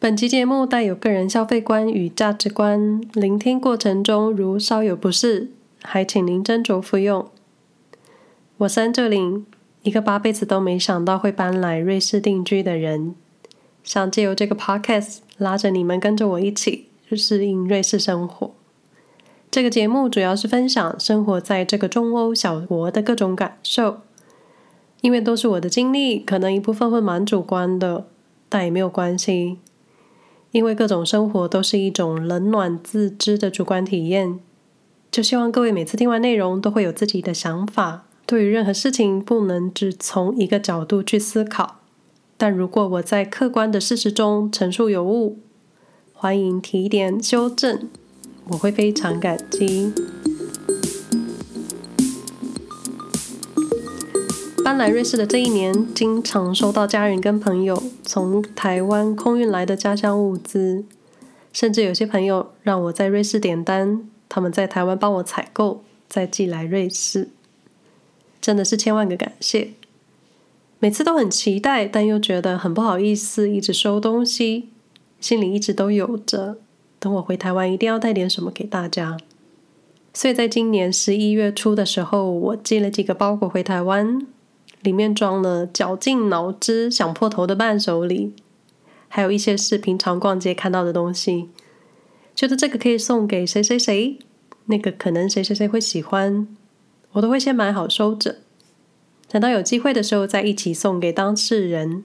本期节目带有个人消费观与价值观，聆听过程中如稍有不适，还请您斟酌服用。我是安哲林，一个八辈子都没想到会搬来瑞士定居的人，想借由这个 podcast 拉着你们跟着我一起适应瑞士生活。这个节目主要是分享生活在这个中欧小国的各种感受，因为都是我的经历，可能一部分会蛮主观的，但也没有关系。因为各种生活都是一种冷暖自知的主观体验，就希望各位每次听完内容都会有自己的想法。对于任何事情，不能只从一个角度去思考。但如果我在客观的事实中陈述有误，欢迎提点修正，我会非常感激。搬来瑞士的这一年，经常收到家人跟朋友从台湾空运来的家乡物资，甚至有些朋友让我在瑞士点单，他们在台湾帮我采购，再寄来瑞士，真的是千万个感谢。每次都很期待，但又觉得很不好意思，一直收东西，心里一直都有着，等我回台湾一定要带点什么给大家。所以在今年十一月初的时候，我寄了几个包裹回台湾。里面装了绞尽脑汁想破头的伴手礼，还有一些是平常逛街看到的东西，觉得这个可以送给谁谁谁，那个可能谁谁谁会喜欢，我都会先买好收着，等到有机会的时候再一起送给当事人。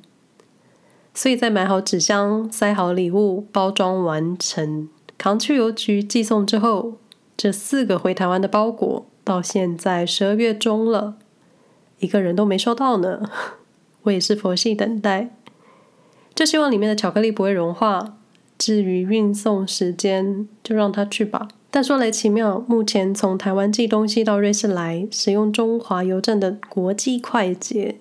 所以在买好纸箱、塞好礼物、包装完成、扛去邮局寄送之后，这四个回台湾的包裹到现在十二月中了。一个人都没收到呢，我也是佛系等待，就希望里面的巧克力不会融化。至于运送时间，就让它去吧。但说来奇妙，目前从台湾寄东西到瑞士来，使用中华邮政的国际快捷，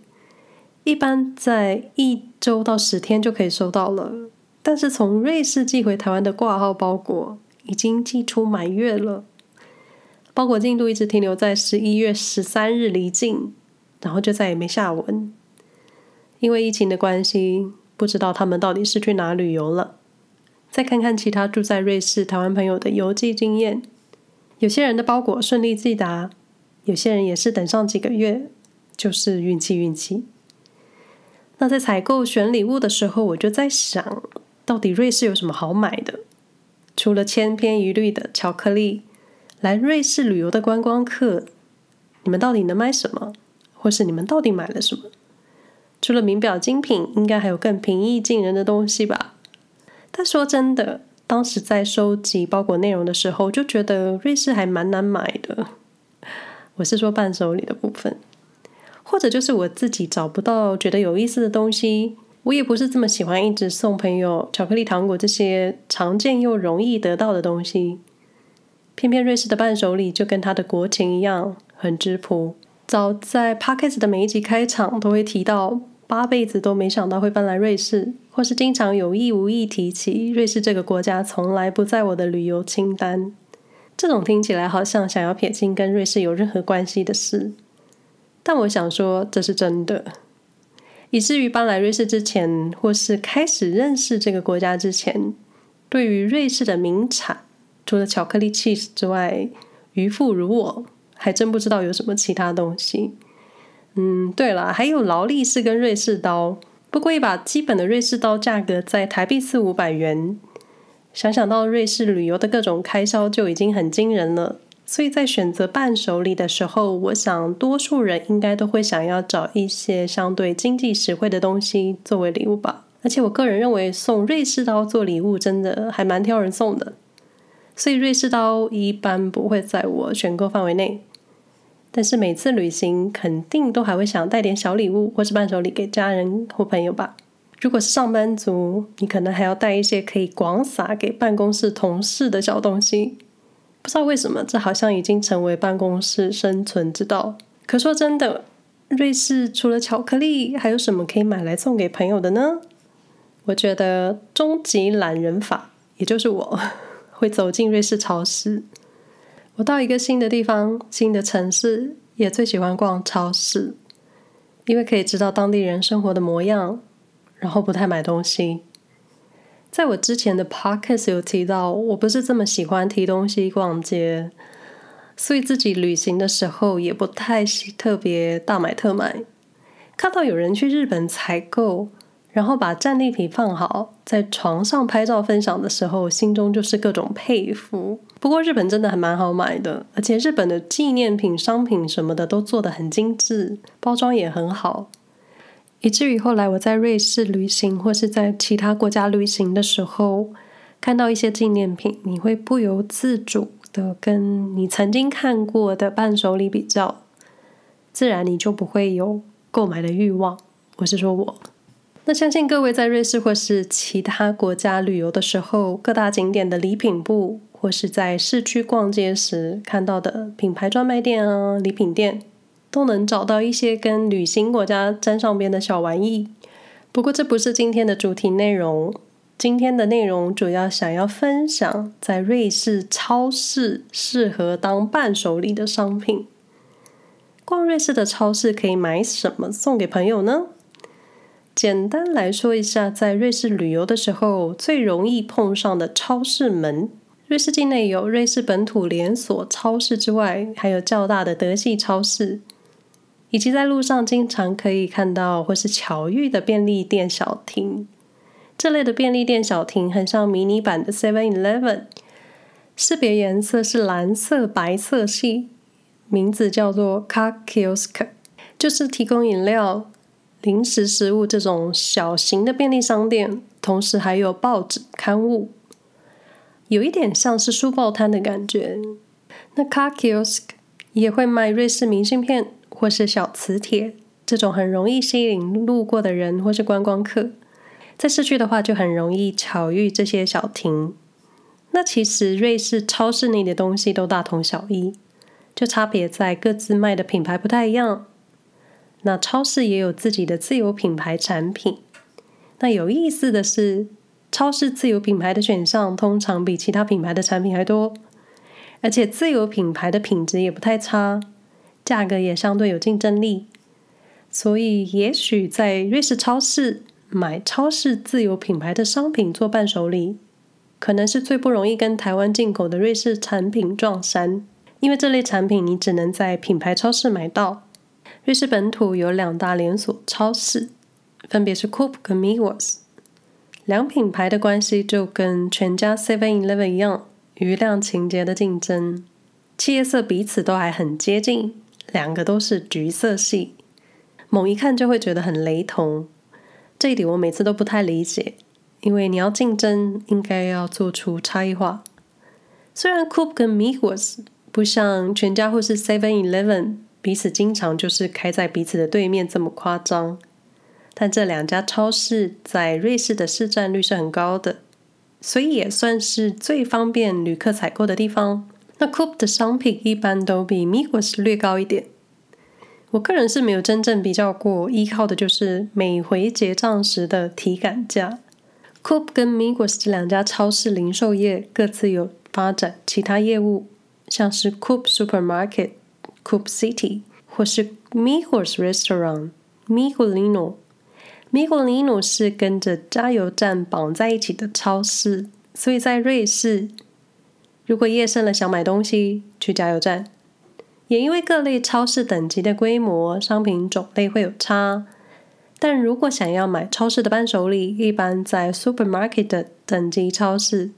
一般在一周到十天就可以收到了。但是从瑞士寄回台湾的挂号包裹，已经寄出满月了，包裹进度一直停留在十一月十三日离境。然后就再也没下文，因为疫情的关系，不知道他们到底是去哪旅游了。再看看其他住在瑞士台湾朋友的邮寄经验，有些人的包裹顺利寄达，有些人也是等上几个月，就是运气运气。那在采购选礼物的时候，我就在想，到底瑞士有什么好买的？除了千篇一律的巧克力，来瑞士旅游的观光客，你们到底能买什么？或是你们到底买了什么？除了名表精品，应该还有更平易近人的东西吧？但说真的，当时在收集包裹内容的时候，就觉得瑞士还蛮难买的。我是说伴手礼的部分，或者就是我自己找不到觉得有意思的东西。我也不是这么喜欢一直送朋友巧克力、糖果这些常见又容易得到的东西。偏偏瑞士的伴手礼就跟它的国情一样，很质朴。早在 Podcast 的每一集开场都会提到，八辈子都没想到会搬来瑞士，或是经常有意无意提起瑞士这个国家，从来不在我的旅游清单。这种听起来好像想要撇清跟瑞士有任何关系的事，但我想说这是真的。以至于搬来瑞士之前，或是开始认识这个国家之前，对于瑞士的名产，除了巧克力 cheese 之外，渔夫如我。还真不知道有什么其他东西。嗯，对了，还有劳力士跟瑞士刀。不过一把基本的瑞士刀价格在台币四五百元，想想到瑞士旅游的各种开销就已经很惊人了。所以在选择伴手礼的时候，我想多数人应该都会想要找一些相对经济实惠的东西作为礼物吧。而且我个人认为送瑞士刀做礼物真的还蛮挑人送的。所以瑞士刀一般不会在我选购范围内，但是每次旅行肯定都还会想带点小礼物或是伴手礼给家人或朋友吧。如果是上班族，你可能还要带一些可以广撒给办公室同事的小东西。不知道为什么，这好像已经成为办公室生存之道。可说真的，瑞士除了巧克力，还有什么可以买来送给朋友的呢？我觉得终极懒人法，也就是我。会走进瑞士超市。我到一个新的地方、新的城市，也最喜欢逛超市，因为可以知道当地人生活的模样，然后不太买东西。在我之前的 podcast 有提到，我不是这么喜欢提东西逛街，所以自己旅行的时候也不太特别大买特买。看到有人去日本采购，然后把战利品放好，在床上拍照分享的时候，心中就是各种佩服。不过日本真的还蛮好买的，而且日本的纪念品、商品什么的都做得很精致，包装也很好。以至于后来我在瑞士旅行或是在其他国家旅行的时候，看到一些纪念品，你会不由自主的跟你曾经看过的伴手礼比较，自然你就不会有购买的欲望。我是说我，那相信各位在瑞士或是其他国家旅游的时候，各大景点的礼品部或是在市区逛街时看到的品牌专卖店啊、礼品店。都能找到一些跟旅行国家沾上边的小玩意。不过这不是今天的主题内容。今天的内容主要想要分享在瑞士超市适合当伴手礼的商品。逛瑞士的超市可以买什么送给朋友呢？简单来说一下，在瑞士旅游的时候最容易碰上的超市门。瑞士境内有瑞士本土连锁超市之外，还有较大的德系超市。以及在路上经常可以看到或是巧遇的便利店小亭，这类的便利店小亭很像迷你版的 Seven Eleven，识别颜色是蓝色、白色系，名字叫做 Car Kiosk，就是提供饮料、零食、食物这种小型的便利商店，同时还有报纸、刊物，有一点像是书报摊的感觉。那 Car Kiosk 也会卖瑞士明信片。或是小磁铁，这种很容易吸引路过的人或是观光客。在市区的话，就很容易巧遇这些小亭。那其实瑞士超市内的东西都大同小异，就差别在各自卖的品牌不太一样。那超市也有自己的自有品牌产品。那有意思的是，超市自有品牌的选项通常比其他品牌的产品还多，而且自有品牌的品质也不太差。价格也相对有竞争力，所以也许在瑞士超市买超市自有品牌的商品做伴手礼，可能是最不容易跟台湾进口的瑞士产品撞衫，因为这类产品你只能在品牌超市买到。瑞士本土有两大连锁超市，分别是 Coop 跟 Migros，两品牌的关系就跟全家 Seven Eleven 一样，余量情节的竞争，企业色彼此都还很接近。两个都是橘色系，猛一看就会觉得很雷同。这一点我每次都不太理解，因为你要竞争，应该要做出差异化。虽然 Coop 跟 Migros 不像全家或是 Seven Eleven 彼此经常就是开在彼此的对面这么夸张，但这两家超市在瑞士的市占率是很高的，所以也算是最方便旅客采购的地方。那 Coop 的商品一般都比 Migros 略高一点。我个人是没有真正比较过，依靠的就是每回结账时的体感价。Coop 跟 Migros 这两家超市零售业各自有发展其他业务，像是 Coop Supermarket、Coop City 或是 Migros Restaurant、Migolino。Migolino 是跟着加油站绑在一起的超市，所以在瑞士。如果夜深了想买东西，去加油站。也因为各类超市等级的规模、商品种类会有差，但如果想要买超市的伴手礼，一般在 supermarket 等级超市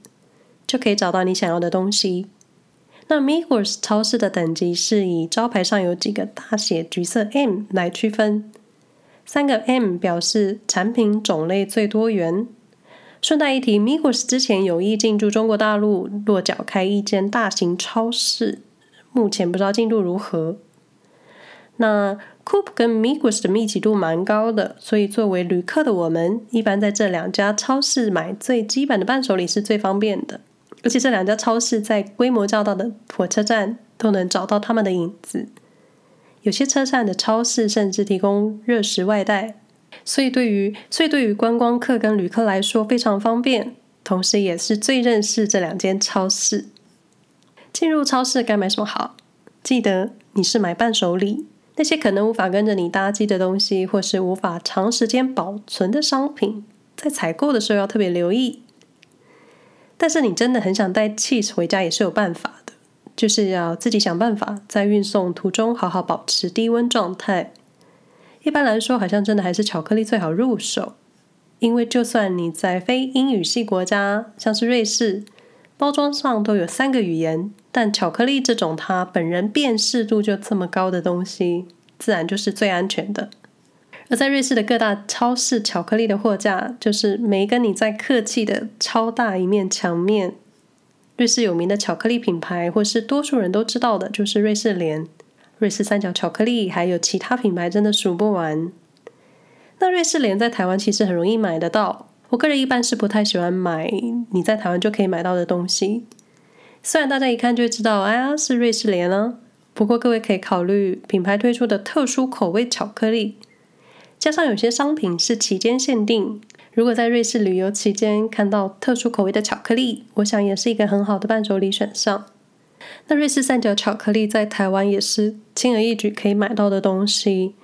就可以找到你想要的东西。那 Migros 超市的等级是以招牌上有几个大写橘色 M 来区分，三个 M 表示产品种类最多元。顺带一提，Migros 之前有意进驻中国大陆，落脚开一间大型超市，目前不知道进度如何。那 Coop 跟 Migros 的密集度蛮高的，所以作为旅客的我们，一般在这两家超市买最基本的伴手礼是最方便的。而且这两家超市在规模较大的火车站都能找到他们的影子，有些车站的超市甚至提供热食外带。所以，对于所以对于观光客跟旅客来说非常方便，同时也是最认识这两间超市。进入超市该买什么好？记得你是买伴手礼，那些可能无法跟着你搭机的东西，或是无法长时间保存的商品，在采购的时候要特别留意，但是你真的很想带 cheese 回家也是有办法的，就是要自己想办法在运送途中好好保持低温状态。一般来说，好像真的还是巧克力最好入手，因为就算你在非英语系国家，像是瑞士，包装上都有三个语言，但巧克力这种它本人辨识度就这么高的东西，自然就是最安全的。而在瑞士的各大超市，巧克力的货架就是没跟你在客气的超大一面墙面。瑞士有名的巧克力品牌，或是多数人都知道的，就是瑞士莲。瑞士三角巧克力，还有其他品牌，真的数不完。那瑞士莲在台湾其实很容易买得到。我个人一般是不太喜欢买你在台湾就可以买到的东西。虽然大家一看就知道，哎呀，是瑞士莲啊。不过各位可以考虑品牌推出的特殊口味巧克力，加上有些商品是期间限定。如果在瑞士旅游期间看到特殊口味的巧克力，我想也是一个很好的伴手礼选项。那瑞士三角巧克力在台湾也是轻而易举可以买到的东西。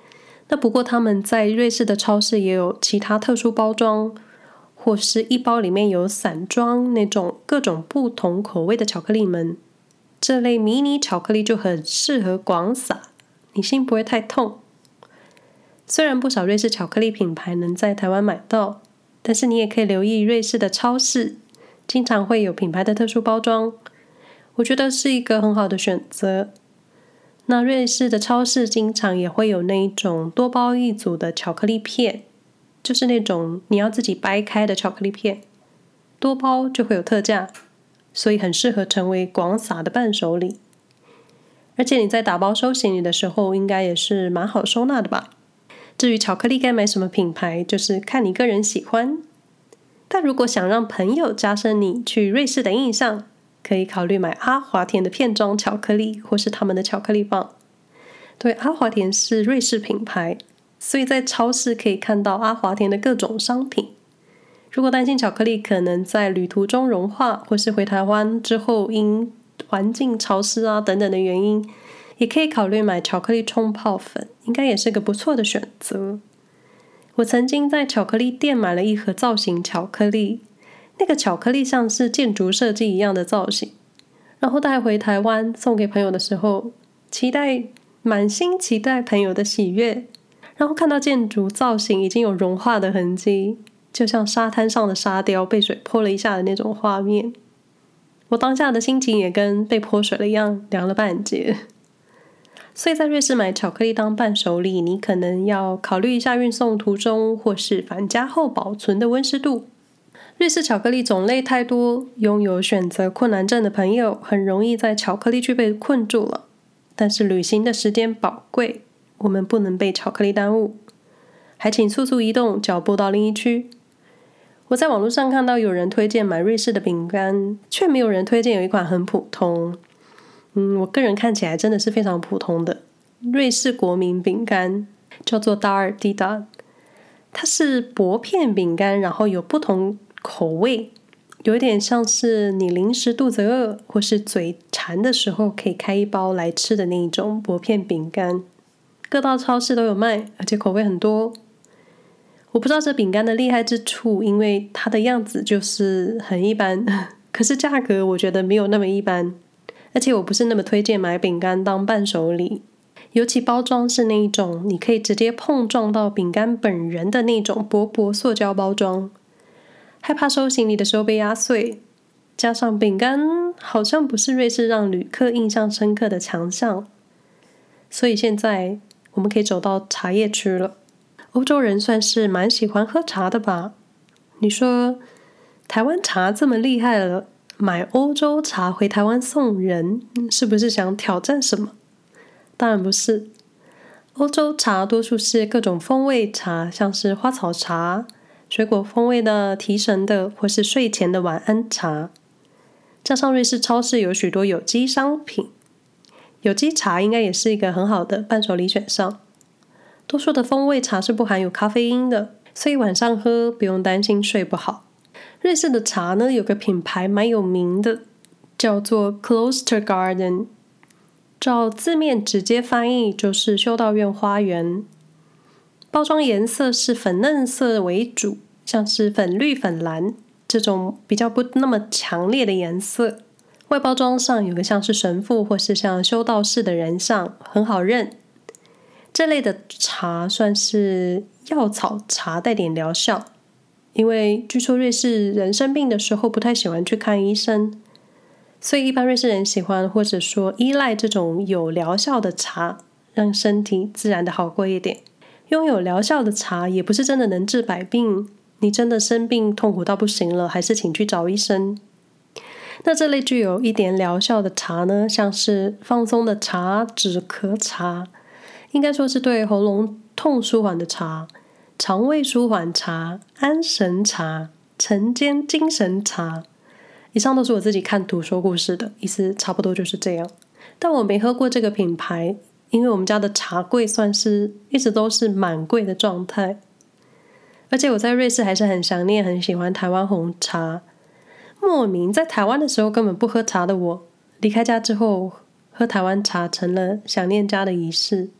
那不过他们在瑞士的超市也有其他特殊包装，或是一包里面有散装那种各种不同口味的巧克力们。这类迷你巧克力就很适合广撒，你心不会太痛。虽然不少瑞士巧克力品牌能在台湾买到，但是你也可以留意瑞士的超市，经常会有品牌的特殊包装。我觉得是一个很好的选择。那瑞士的超市经常也会有那一种多包一组的巧克力片，就是那种你要自己掰开的巧克力片，多包就会有特价，所以很适合成为广撒的伴手礼。而且你在打包收行李的时候，应该也是蛮好收纳的吧？至于巧克力该买什么品牌，就是看你个人喜欢。但如果想让朋友加深你去瑞士的印象，可以考虑买阿华田的片装巧克力，或是他们的巧克力棒。对，阿华田是瑞士品牌，所以在超市可以看到阿华田的各种商品。如果担心巧克力可能在旅途中融化，或是回台湾之后因环境潮湿啊等等的原因，也可以考虑买巧克力冲泡粉，应该也是个不错的选择。我曾经在巧克力店买了一盒造型巧克力。那个巧克力像是建筑设计一样的造型，然后带回台湾送给朋友的时候，期待满心期待朋友的喜悦，然后看到建筑造型已经有融化的痕迹，就像沙滩上的沙雕被水泼了一下的那种画面，我当下的心情也跟被泼水了一样，凉了半截。所以在瑞士买巧克力当伴手礼，你可能要考虑一下运送途中或是返家后保存的温湿度。瑞士巧克力种类太多，拥有选择困难症的朋友很容易在巧克力区被困住了。但是旅行的时间宝贵，我们不能被巧克力耽误，还请速速移动脚步到另一区。我在网络上看到有人推荐买瑞士的饼干，却没有人推荐有一款很普通。嗯，我个人看起来真的是非常普通的瑞士国民饼干，叫做达尔蒂达，它是薄片饼干，然后有不同。口味有点像是你临时肚子饿或是嘴馋的时候可以开一包来吃的那一种薄片饼干，各大超市都有卖，而且口味很多。我不知道这饼干的厉害之处，因为它的样子就是很一般，可是价格我觉得没有那么一般。而且我不是那么推荐买饼干当伴手礼，尤其包装是那一种你可以直接碰撞到饼干本人的那种薄薄塑胶包装。害怕收行李的时候被压碎，加上饼干好像不是瑞士让旅客印象深刻的强项，所以现在我们可以走到茶叶区了。欧洲人算是蛮喜欢喝茶的吧？你说台湾茶这么厉害了，买欧洲茶回台湾送人，是不是想挑战什么？当然不是，欧洲茶多数是各种风味茶，像是花草茶。水果风味的、提神的，或是睡前的晚安茶，加上瑞士超市有许多有机商品，有机茶应该也是一个很好的伴手礼选项。多数的风味茶是不含有咖啡因的，所以晚上喝不用担心睡不好。瑞士的茶呢，有个品牌蛮有名的，叫做 Kloster Garden，照字面直接翻译就是修道院花园。包装颜色是粉嫩色为主，像是粉绿、粉蓝，这种比较不那么强烈的颜色。外包装上有个像是神父或是像修道士的人像，很好认。这类的茶算是药草茶，带点疗效。因为据说瑞士人生病的时候不太喜欢去看医生，所以一般瑞士人喜欢或者说依赖这种有疗效的茶，让身体自然的好过一点。拥有疗效的茶也不是真的能治百病，你真的生病痛苦到不行了，还是请去找医生。那这类具有一点疗效的茶呢，像是放松的茶、止咳茶，应该说是对喉咙痛舒缓的茶、肠胃舒缓茶、安神茶、晨间精神茶。以上都是我自己看图说故事的意思，差不多就是这样。但我没喝过这个品牌，因为我们家的茶柜算是一直都是满柜的状态。而且我在瑞士还是很想念、很喜欢台湾红茶。莫名在台湾的时候根本不喝茶的我，离开家之后喝台湾茶成了想念家的仪式。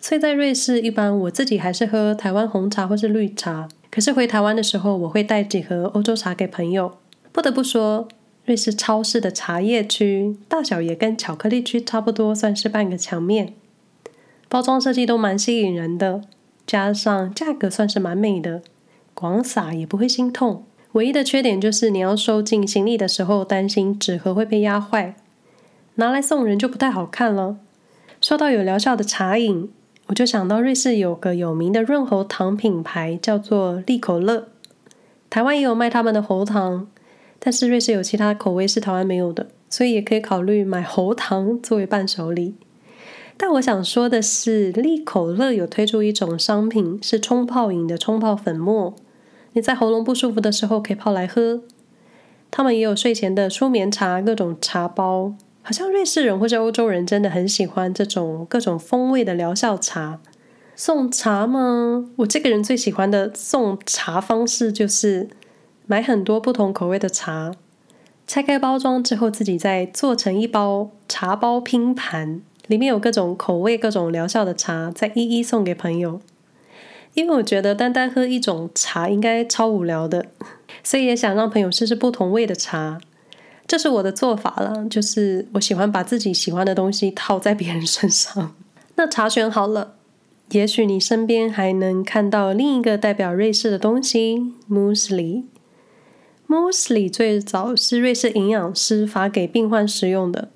所以在瑞士，一般我自己还是喝台湾红茶或是绿茶。可是回台湾的时候，我会带几盒欧洲茶给朋友。不得不说，瑞士超市的茶叶区大小也跟巧克力区差不多，算是半个墙面。包装设计都蛮吸引人的，加上价格算是蛮美的，广撒也不会心痛。唯一的缺点就是你要收进行李的时候，担心纸盒会被压坏，拿来送人就不太好看了。说到有疗效的茶饮，我就想到瑞士有个有名的润喉糖品牌叫做利口乐，台湾也有卖他们的喉糖，但是瑞士有其他口味是台湾没有的，所以也可以考虑买喉糖作为伴手礼。但我想说的是，利口乐有推出一种商品，是冲泡饮的冲泡粉末。你在喉咙不舒服的时候可以泡来喝。他们也有睡前的舒眠茶，各种茶包。好像瑞士人或者欧洲人真的很喜欢这种各种风味的疗效茶。送茶吗？我这个人最喜欢的送茶方式就是买很多不同口味的茶，拆开包装之后自己再做成一包茶包拼盘，里面有各种口味、各种疗效的茶，再一一送给朋友。因为我觉得单单喝一种茶应该超无聊的，所以也想让朋友试试不同味的茶。这是我的做法了，就是我喜欢把自己喜欢的东西套在别人身上。那查选好了，也许你身边还能看到另一个代表瑞士的东西 ——：MUSLI。MUSLI 最早是瑞士营养师发给病患食用的，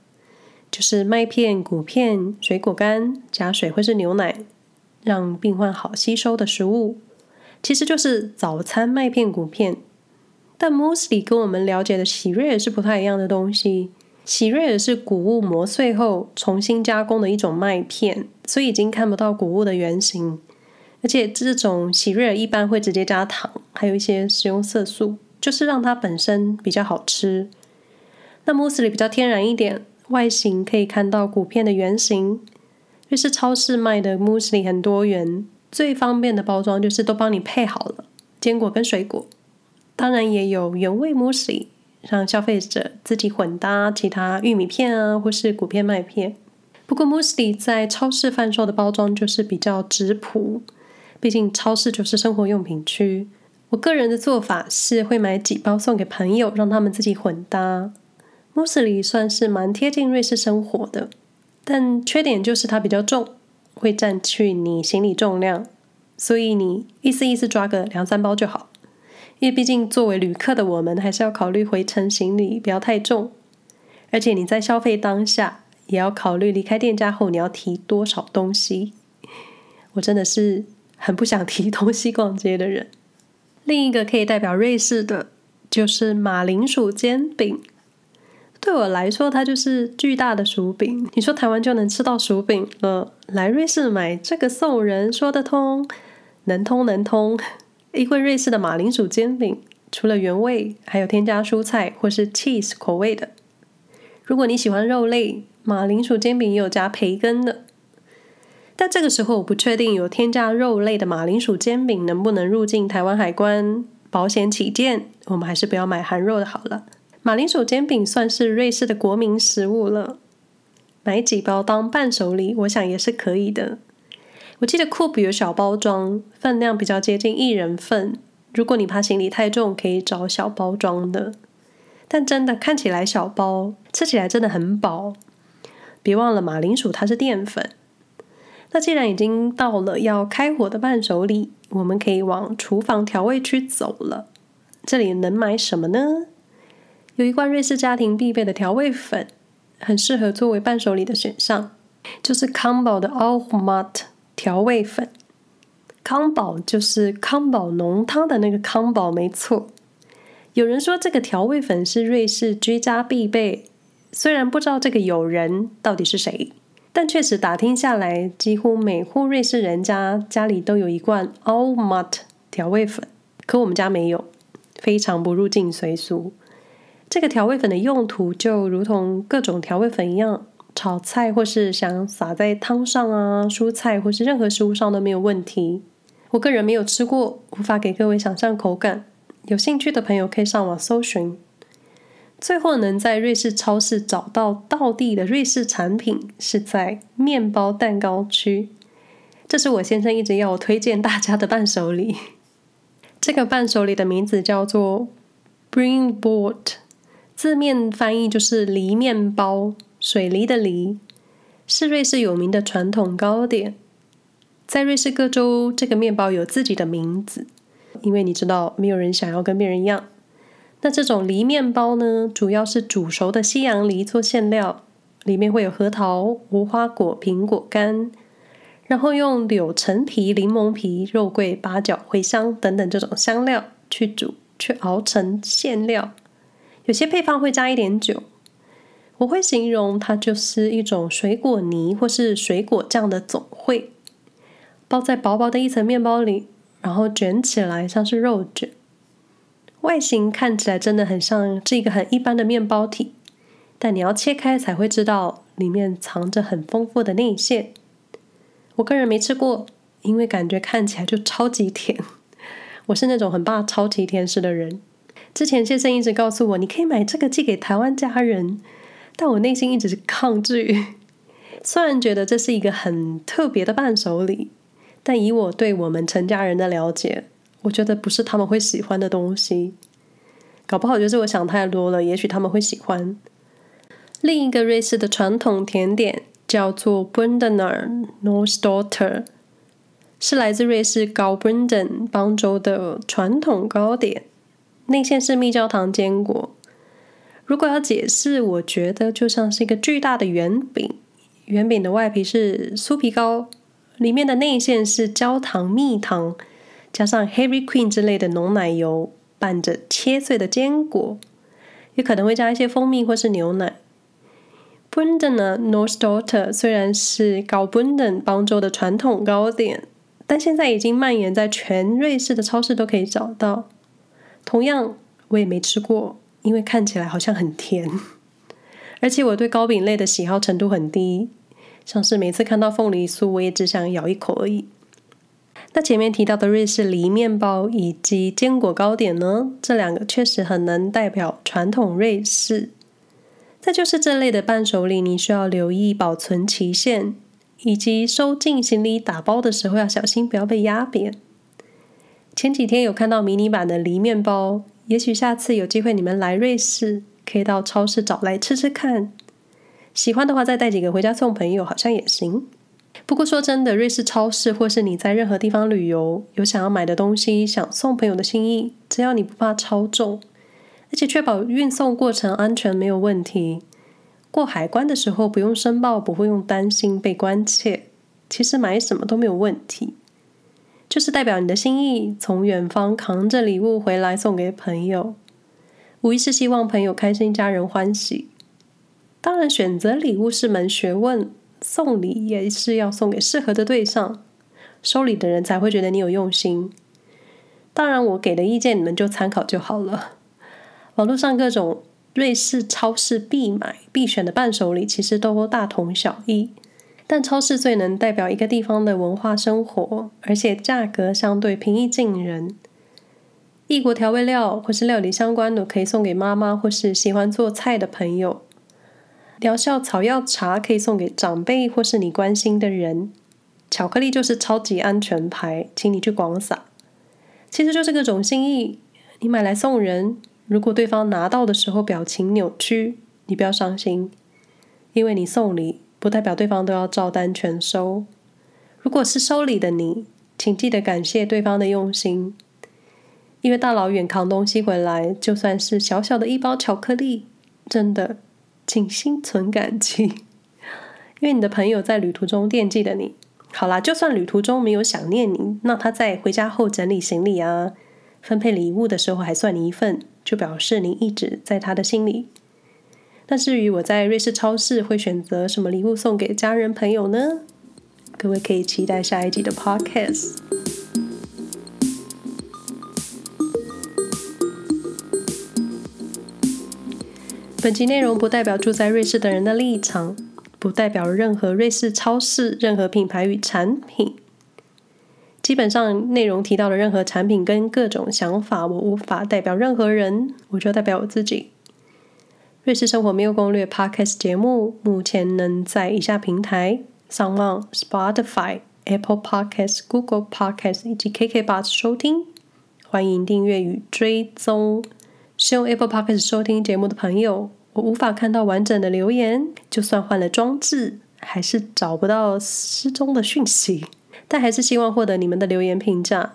就是麦片、谷片、水果干加水或是牛奶。让病患好吸收的食物，其实就是早餐麦片谷片。但 Müsli 跟我们了解的喜瑞尔是不太一样的东西。喜瑞尔是谷物磨碎后重新加工的一种麦片，所以已经看不到谷物的原型。而且这种喜瑞尔一般会直接加糖，还有一些食用色素，就是让它本身比较好吃。那 Müsli 比较天然一点，外形可以看到谷片的原型。越是超市卖的慕斯里很多元，最方便的包装就是都帮你配好了坚果跟水果，当然也有原味 m u s l i，让消费者自己混搭其他玉米片啊，或是谷片麦片。不过 m u s l i 在超市贩售的包装就是比较质朴，毕竟超市就是生活用品区。我个人的做法是会买几包送给朋友，让他们自己混搭。m u s l i 算是蛮贴近瑞士生活的。但缺点就是它比较重，会占据你行李重量，所以你意思意思抓个两三包就好。因为毕竟作为旅客的我们，还是要考虑回程行李不要太重，而且你在消费当下也要考虑离开店家后你要提多少东西。我真的是很不想提东西逛街的人。另一个可以代表瑞士的，就是马铃薯煎饼。对我来说，它就是巨大的薯饼。你说台湾就能吃到薯饼了，来瑞士买这个送人，说得通，能通能通。因为瑞士的马铃薯煎饼，除了原味，还有添加蔬菜或是 cheese 口味的。如果你喜欢肉类，马铃薯煎饼也有加培根的。但这个时候，我不确定有添加肉类的马铃薯煎饼能不能入境台湾海关。保险起见，我们还是不要买含肉的好了。马铃薯煎饼算是瑞士的国民食物了，买几包当伴手礼，我想也是可以的。我记得酷比有小包装，分量比较接近一人份，如果你怕行李太重，可以找小包装的。但真的看起来小包，吃起来真的很饱。别忘了马铃薯它是淀粉。那既然已经到了要开火的伴手礼，我们可以往厨房调味区走了。这里能买什么呢？有一罐瑞士家庭必备的调味粉，很适合作为伴手礼的选项，就是康宝的 Almat 调味粉。康宝就是康宝浓汤的那个康宝，没错。有人说这个调味粉是瑞士居家必备，虽然不知道这个友人到底是谁，但确实打听下来，几乎每户瑞士人家家里都有一罐 Allmatt 调味粉，可我们家没有，非常不入境随俗。这个调味粉的用途就如同各种调味粉一样，炒菜或是想撒在汤上啊、蔬菜或是任何食物上都没有问题。我个人没有吃过，无法给各位想象口感。有兴趣的朋友可以上网搜寻。最后能在瑞士超市找到道地的瑞士产品，是在面包蛋糕区。这是我先生一直要我推荐大家的伴手礼。这个伴手礼的名字叫做 Bringebord，字面翻译就是梨面包，水梨的梨，是瑞士有名的传统糕点。在瑞士各州，这个面包有自己的名字，因为你知道，没有人想要跟别人一样。那这种梨面包呢，主要是煮熟的西洋梨做馅料，里面会有核桃、无花果、苹果干，然后用柳橙皮、柠檬皮、肉桂、八角、茴香等等这种香料去煮，去熬成馅料。有些配方会加一点酒。我会形容它就是一种水果泥或是水果酱的总汇。包在薄薄的一层面包里，然后卷起来，像是肉卷。外形看起来真的很像是一个很一般的面包体，但你要切开才会知道里面藏着很丰富的内馅。我个人没吃过，因为感觉看起来就超级甜。我是那种很怕超级甜食的人。之前先生一直告诉我，你可以买这个寄给台湾家人，但我内心一直是抗拒。虽然觉得这是一个很特别的伴手礼。但以我对我们陈家人的了解，我觉得不是他们会喜欢的东西。搞不好就是我想太多了，也许他们会喜欢。另一个瑞士的传统甜点叫做 Bündner NOS DAUGHTER 是来自瑞士高 Bünden 邦州的传统糕点，内馅是蜜焦糖坚果。如果要解释，我觉得就像是一个巨大的圆饼，圆饼的外皮是酥皮糕。里面的内馅是焦糖蜜糖，加上 Heavy Cream 之类的浓奶油，拌着切碎的坚果，也可能会加一些蜂蜜或是牛奶。Bündner Nordstorte 虽然是高 Bünden 邦州的传统糕点，但现在已经蔓延在全瑞士的超市都可以找到。同样，我也没吃过，因为看起来好像很甜，而且我对糕饼类的喜好程度很低。像是每次看到凤梨酥，我也只想咬一口而已。那前面提到的瑞士梨面包以及坚果糕点呢？这两个确实很能代表传统瑞士。再就是这类的伴手礼，你需要留意保存期限，以及收进行李打包的时候要小心，不要被压扁。前几天有看到迷你版的梨面包，也许下次有机会你们来瑞士，可以到超市找来吃吃看。喜欢的话，再带几个回家送朋友，好像也行。不过说真的，瑞士超市或是你在任何地方旅游，有想要买的东西，想送朋友的心意，只要你不怕超重，而且确保运送过程安全没有问题，过海关的时候不用申报，不会用担心被关切，其实买什么都没有问题。就是代表你的心意，从远方扛着礼物回来送给朋友，无疑是希望朋友开心，家人欢喜。当然，选择礼物是门学问，送礼也是要送给适合的对象，收礼的人才会觉得你有用心。当然，我给的意见你们就参考就好了。网络上各种瑞士超市必买必选的伴手礼，其实都大同小异，但超市最能代表一个地方的文化生活，而且价格相对平易近人。异国调味料或是料理相关的，可以送给妈妈或是喜欢做菜的朋友。疗效草药茶可以送给长辈或是你关心的人，巧克力就是超级安全牌，请你去广撒。其实就是各种心意，你买来送人，如果对方拿到的时候表情扭曲，你不要伤心，因为你送礼不代表对方都要照单全收。如果是收礼的你，请记得感谢对方的用心，因为大老远扛东西回来，就算是小小的一包巧克力，真的，请心存感激，因为你的朋友在旅途中惦记着你。好啦，就算旅途中没有想念你，那他在回家后整理行李啊、分配礼物的时候还算你一份，就表示你一直在他的心里。那至于我在瑞士超市会选择什么礼物送给家人朋友呢？各位可以期待下一集的 Podcast。本集内容不代表住在瑞士的人的立场。不代表任何瑞士超市、任何品牌与产品。基本上，内容提到的任何产品跟各种想法，我无法代表任何人，我就代表我自己。瑞士生活没有攻略 Podcast 节目目前能在以下平台上架、Spotify、Apple Podcasts、Google Podcasts 以及 KKBOX 收听。欢迎订阅与追踪。使用 Apple Podcasts 收听节目的朋友。我无法看到完整的留言，就算换了装置，还是找不到失踪的讯息。但还是希望获得你们的留言评价。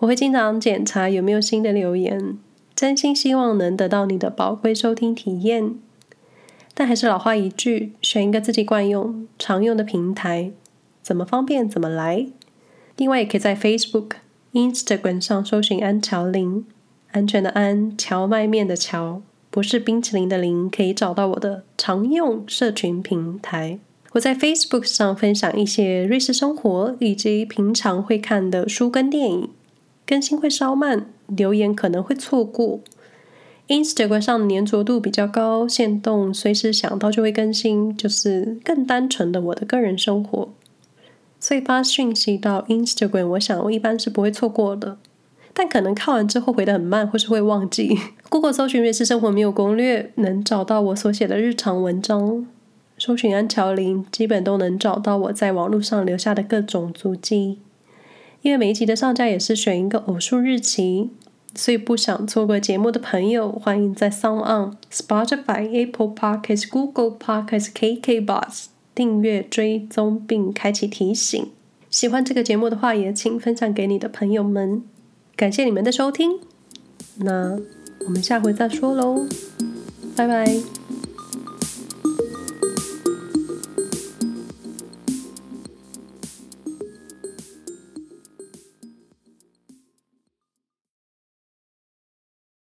我会经常检查有没有新的留言，真心希望能得到你的宝贵收听体验。但还是老话一句，选一个自己惯用、常用的平台，怎么方便怎么来。另外，也可以在 Facebook、Instagram 上搜寻安乔林，安全的安，荞麦面的荞。不是冰淇淋的淋，可以找到我的常用社群平台。我在 Facebook 上分享一些瑞士生活，以及平常会看的书跟电影。更新会稍慢，留言可能会错过。Instagram 上的粘着度比较高，限动随时想到就会更新，就是更单纯的我的个人生活。所以发讯息到 Instagram，我想我一般是不会错过的。但可能看完之后回得很慢，或是会忘记。Google 搜寻瑞士生活没有攻略，能找到我所写的日常文章。搜寻安乔林，基本都能找到我在网络上留下的各种足迹。因为每一集的上架也是选一个偶数日期，所以不想错过节目的朋友，欢迎在 SoundOn、Spotify、Apple Podcasts、Google Podcasts、KKBOX 订阅追踪并开启提醒。喜欢这个节目的话，也请分享给你的朋友们。感谢你们的收听，那我们下回再说喽，拜拜。